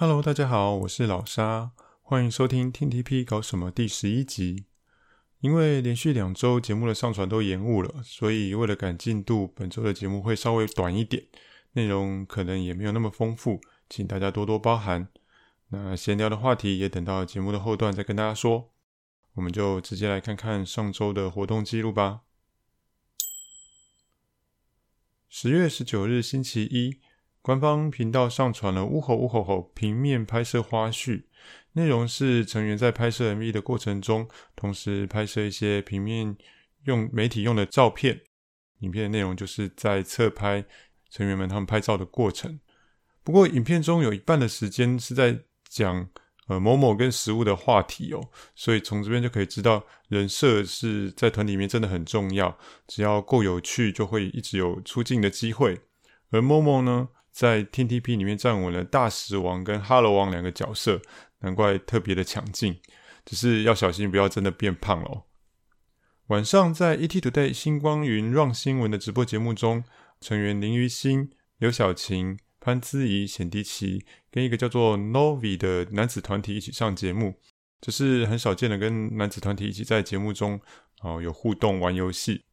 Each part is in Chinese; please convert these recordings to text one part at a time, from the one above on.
Hello，大家好，我是老沙，欢迎收听 TTP 搞什么第十一集。因为连续两周节目的上传都延误了，所以为了赶进度，本周的节目会稍微短一点，内容可能也没有那么丰富，请大家多多包涵。那闲聊的话题也等到节目的后段再跟大家说，我们就直接来看看上周的活动记录吧。十月十九日星期一。官方频道上传了“呜吼呜吼吼”平面拍摄花絮，内容是成员在拍摄 MV 的过程中，同时拍摄一些平面用媒体用的照片。影片的内容就是在侧拍成员们他们拍照的过程。不过，影片中有一半的时间是在讲呃某某跟食物的话题哦，所以从这边就可以知道人设是在团里面真的很重要，只要够有趣，就会一直有出镜的机会。而某某呢，在 TTP 里面站稳了大食王跟哈喽王两个角色，难怪特别的抢镜，只是要小心不要真的变胖哦。晚上在 ETtoday 星光云 Run 新闻的直播节目中，成员林于心、刘晓晴、潘姿怡、显迪奇跟一个叫做 Novi 的男子团体一起上节目，这是很少见的跟男子团体一起在节目中哦有互动玩游戏。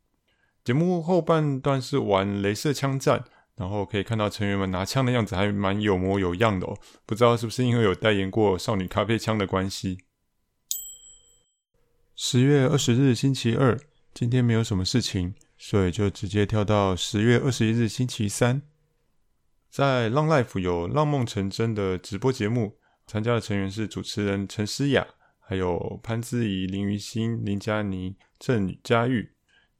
节目后半段是玩镭射枪战。然后可以看到成员们拿枪的样子还蛮有模有样的哦，不知道是不是因为有代言过少女咖啡枪的关系。十月二十日星期二，今天没有什么事情，所以就直接跳到十月二十一日星期三。在浪 Life 有浪梦成真的直播节目，参加的成员是主持人陈诗雅，还有潘姿怡、林于欣、林佳妮、郑佳玉。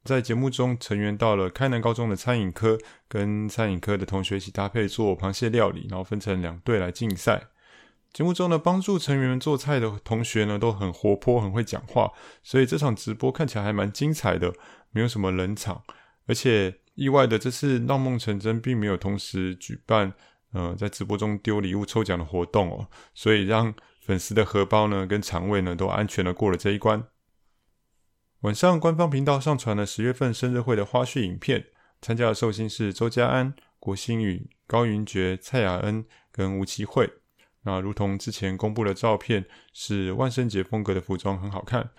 在节目中，成员到了开南高中的餐饮科，跟餐饮科的同学一起搭配做螃蟹料理，然后分成两队来竞赛。节目中呢，帮助成员们做菜的同学呢，都很活泼，很会讲话，所以这场直播看起来还蛮精彩的，没有什么冷场。而且意外的，这次浪梦成真并没有同时举办，呃，在直播中丢礼物抽奖的活动哦，所以让粉丝的荷包呢跟肠胃呢都安全的过了这一关。晚上，官方频道上传了十月份生日会的花絮影片，参加的寿星是周家安、郭心宇、高云珏、蔡雅恩跟吴奇慧。那如同之前公布的照片，是万圣节风格的服装，很好看。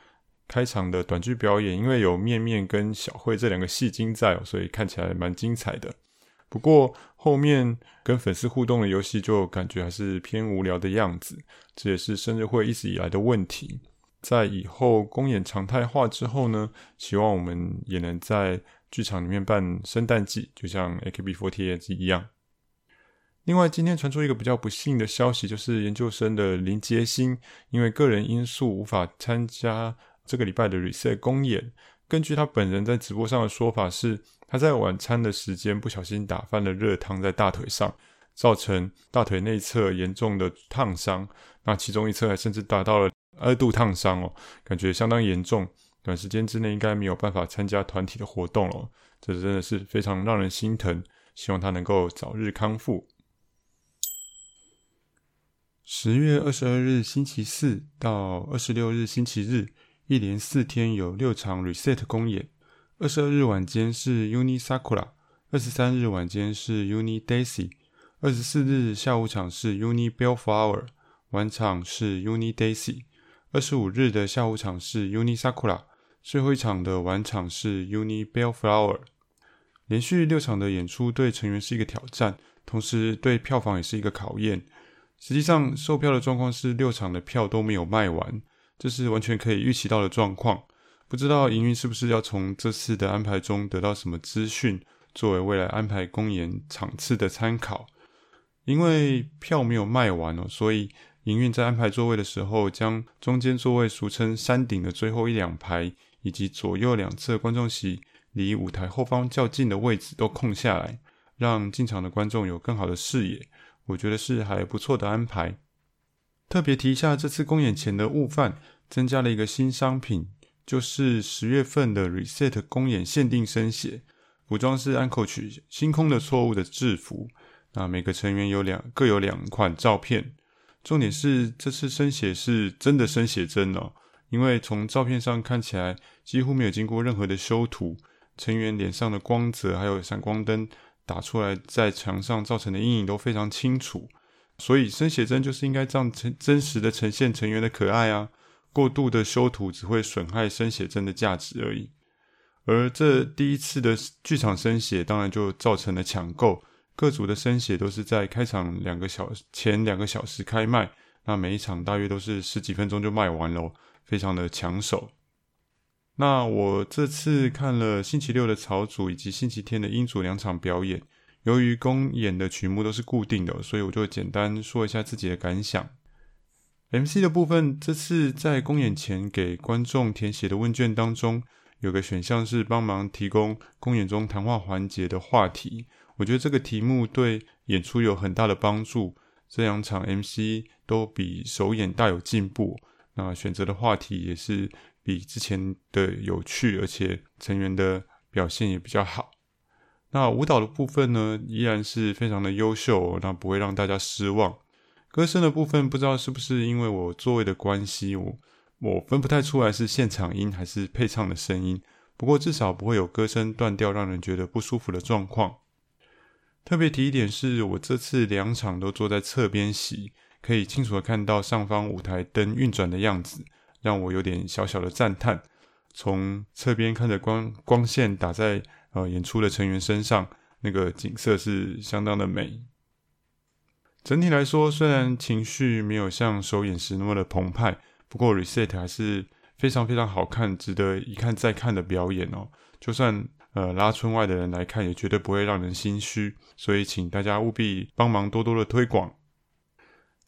开场的短剧表演，因为有面面跟小慧这两个戏精在，所以看起来蛮精彩的。不过后面跟粉丝互动的游戏，就感觉还是偏无聊的样子，这也是生日会一直以来的问题。在以后公演常态化之后呢，希望我们也能在剧场里面办圣诞季，就像 AKB48 一样。另外，今天传出一个比较不幸的消息，就是研究生的林杰星因为个人因素无法参加这个礼拜的 Reset 公演。根据他本人在直播上的说法是，他在晚餐的时间不小心打翻了热汤在大腿上，造成大腿内侧严重的烫伤，那其中一侧还甚至达到了。二度烫伤哦，感觉相当严重，短时间之内应该没有办法参加团体的活动了，这真的是非常让人心疼。希望他能够早日康复。十月二十二日星期四到二十六日星期日，一连四天有六场 Reset 公演。二十二日晚间是 Uni Sakura，二十三日晚间是 Uni Daisy，二十四日下午场是 Uni Bellflower，晚场是 Uni Daisy。二十五日的下午场是 Uni Sakura，最后一场的晚场是 Uni Bellflower。连续六场的演出对成员是一个挑战，同时对票房也是一个考验。实际上，售票的状况是六场的票都没有卖完，这是完全可以预期到的状况。不知道营运是不是要从这次的安排中得到什么资讯，作为未来安排公演场次的参考。因为票没有卖完哦，所以。营运在安排座位的时候，将中间座位俗称山顶的最后一两排，以及左右两侧观众席离舞台后方较近的位置都空下来，让进场的观众有更好的视野。我觉得是还不错的安排。特别提一下，这次公演前的悟饭增加了一个新商品，就是十月份的 Reset 公演限定生写服装是安可曲星空的错误的制服。那每个成员有两各有两款照片。重点是这次生写是真的生写真哦，因为从照片上看起来几乎没有经过任何的修图，成员脸上的光泽还有闪光灯打出来在墙上造成的阴影都非常清楚。所以生写真就是应该这样真真实的呈现成员的可爱啊。过度的修图只会损害生写真的价值而已。而这第一次的剧场生写，当然就造成了抢购。各组的生写都是在开场两个小时前两个小时开卖，那每一场大约都是十几分钟就卖完了，非常的抢手。那我这次看了星期六的草组以及星期天的音组两场表演，由于公演的曲目都是固定的，所以我就简单说一下自己的感想。MC 的部分，这次在公演前给观众填写的问卷当中，有个选项是帮忙提供公演中谈话环节的话题。我觉得这个题目对演出有很大的帮助。这两场 MC 都比首演大有进步，那选择的话题也是比之前的有趣，而且成员的表现也比较好。那舞蹈的部分呢，依然是非常的优秀，那不会让大家失望。歌声的部分，不知道是不是因为我座位的关系，我我分不太出来是现场音还是配唱的声音。不过至少不会有歌声断掉，让人觉得不舒服的状况。特别提一点是，我这次两场都坐在侧边席，可以清楚的看到上方舞台灯运转的样子，让我有点小小的赞叹。从侧边看着光光线打在呃演出的成员身上，那个景色是相当的美。整体来说，虽然情绪没有像首演时那么的澎湃，不过 Reset 还是非常非常好看，值得一看再看的表演哦。就算呃拉村外的人来看，也绝对不会让人心虚。所以，请大家务必帮忙多多的推广。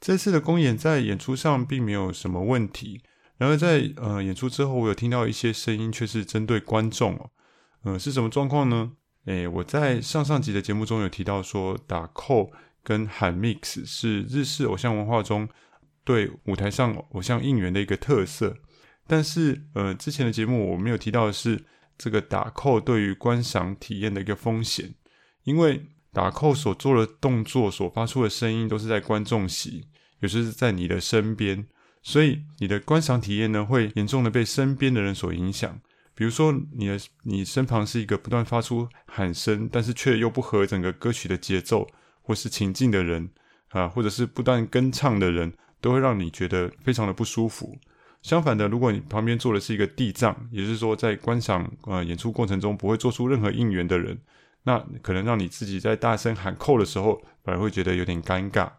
这次的公演在演出上并没有什么问题，然而在呃演出之后，我有听到一些声音，却是针对观众哦。呃，是什么状况呢？诶，我在上上集的节目中有提到说打扣。跟喊 mix 是日式偶像文化中对舞台上偶像应援的一个特色，但是呃，之前的节目我没有提到的是这个打扣对于观赏体验的一个风险，因为打扣所做的动作所发出的声音都是在观众席，也就是在你的身边，所以你的观赏体验呢会严重的被身边的人所影响。比如说你的你身旁是一个不断发出喊声，但是却又不合整个歌曲的节奏。或是情境的人啊，或者是不断跟唱的人，都会让你觉得非常的不舒服。相反的，如果你旁边坐的是一个地藏，也就是说在观赏呃演出过程中不会做出任何应援的人，那可能让你自己在大声喊扣的时候，反而会觉得有点尴尬。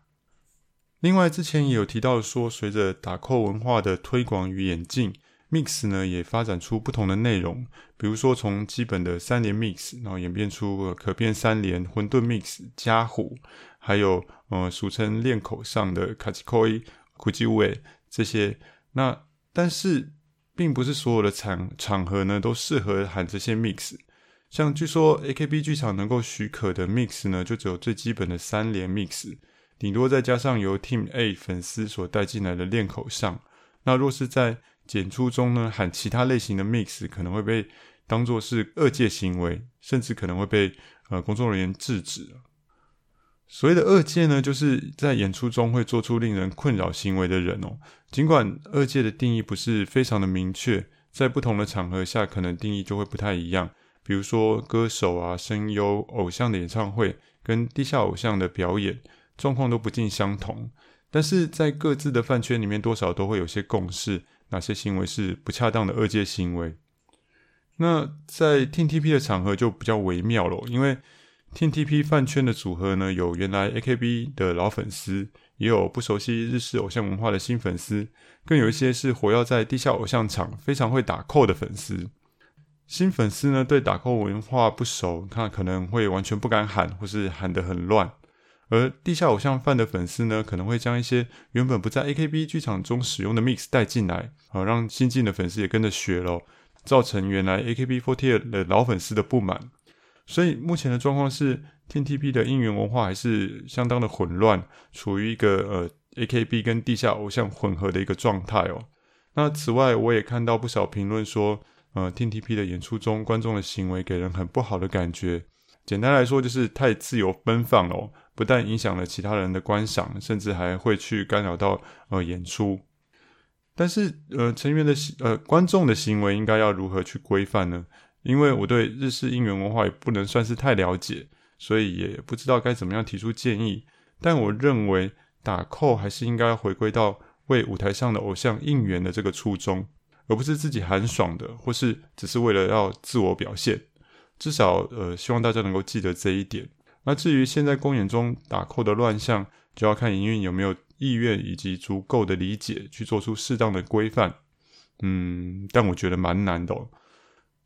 另外，之前也有提到说，随着打扣文化的推广与演进。Mix 呢也发展出不同的内容，比如说从基本的三连 Mix，然后演变出可变三连、混沌 Mix、加虎，还有呃俗称练口上的卡奇科伊、库基乌这些。那但是并不是所有的场场合呢都适合喊这些 Mix。像据说 AKB 剧场能够许可的 Mix 呢，就只有最基本的三连 Mix，顶多再加上由 Team A 粉丝所带进来的练口上。那若是在演出中呢，喊其他类型的 mix 可能会被当作是恶戒行为，甚至可能会被呃工作人员制止。所谓的恶戒呢，就是在演出中会做出令人困扰行为的人哦。尽管恶戒的定义不是非常的明确，在不同的场合下，可能定义就会不太一样。比如说歌手啊、声优、偶像的演唱会跟地下偶像的表演，状况都不尽相同。但是在各自的饭圈里面，多少都会有些共识。哪些行为是不恰当的恶戒行为？那在 Team TP 的场合就比较微妙了，因为 Team TP 饭圈的组合呢，有原来 AKB 的老粉丝，也有不熟悉日式偶像文化的新粉丝，更有一些是活跃在地下偶像场，非常会打扣的粉丝。新粉丝呢，对打扣文化不熟，他可能会完全不敢喊，或是喊得很乱。而地下偶像饭的粉丝呢，可能会将一些原本不在 AKB 剧场中使用的 mix 带进来，啊让新进的粉丝也跟着学咯，造成原来 AKB48 的老粉丝的不满。所以目前的状况是，TTP 的应援文化还是相当的混乱，处于一个呃 AKB 跟地下偶像混合的一个状态哦。那此外，我也看到不少评论说，呃，TTP 的演出中观众的行为给人很不好的感觉。简单来说，就是太自由奔放了哦。不但影响了其他人的观赏，甚至还会去干扰到呃演出。但是呃成员的呃观众的行为应该要如何去规范呢？因为我对日式应援文化也不能算是太了解，所以也不知道该怎么样提出建议。但我认为打扣还是应该回归到为舞台上的偶像应援的这个初衷，而不是自己喊爽的，或是只是为了要自我表现。至少，呃，希望大家能够记得这一点。那至于现在公演中打扣的乱象，就要看营运有没有意愿以及足够的理解去做出适当的规范。嗯，但我觉得蛮难的哦。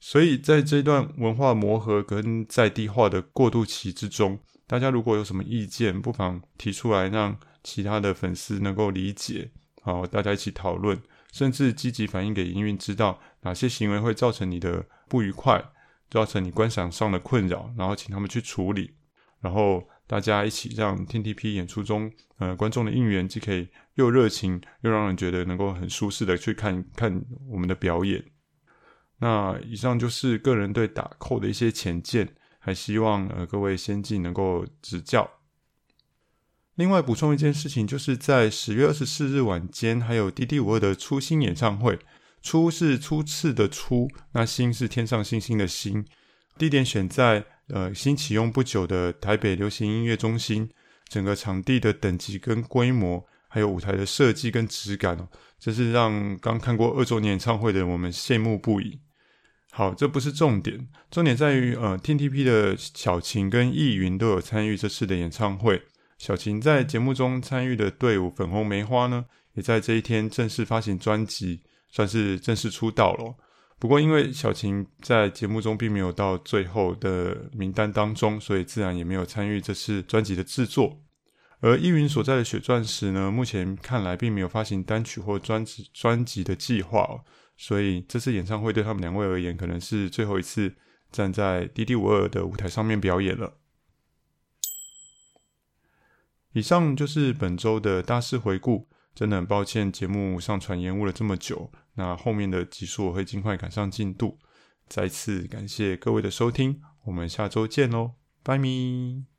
所以在这段文化磨合跟在地化的过渡期之中，大家如果有什么意见，不妨提出来，让其他的粉丝能够理解，好，大家一起讨论，甚至积极反映给营运知道哪些行为会造成你的不愉快，造成你观赏上的困扰，然后请他们去处理。然后大家一起让 TTP 演出中，呃，观众的应援既可以又热情，又让人觉得能够很舒适的去看看我们的表演。那以上就是个人对打扣的一些浅见，还希望呃各位先进能够指教。另外补充一件事情，就是在十月二十四日晚间，还有 DD52 的初星演唱会，初是初次的初，那星是天上星星的星，地点选在。呃，新启用不久的台北流行音乐中心，整个场地的等级跟规模，还有舞台的设计跟质感哦，这是让刚看过二周年演唱会的我们羡慕不已。好，这不是重点，重点在于呃，TTP 的小琴跟易云都有参与这次的演唱会。小琴在节目中参与的队伍粉红梅花呢，也在这一天正式发行专辑，算是正式出道了。不过，因为小琴在节目中并没有到最后的名单当中，所以自然也没有参与这次专辑的制作。而依云所在的血钻石呢，目前看来并没有发行单曲或专辑专辑的计划哦，所以这次演唱会对他们两位而言，可能是最后一次站在 DD52 的舞台上面表演了。以上就是本周的大事回顾。真的很抱歉，节目上传延误了这么久。那后面的集数我会尽快赶上进度。再次感谢各位的收听，我们下周见喽，拜咪。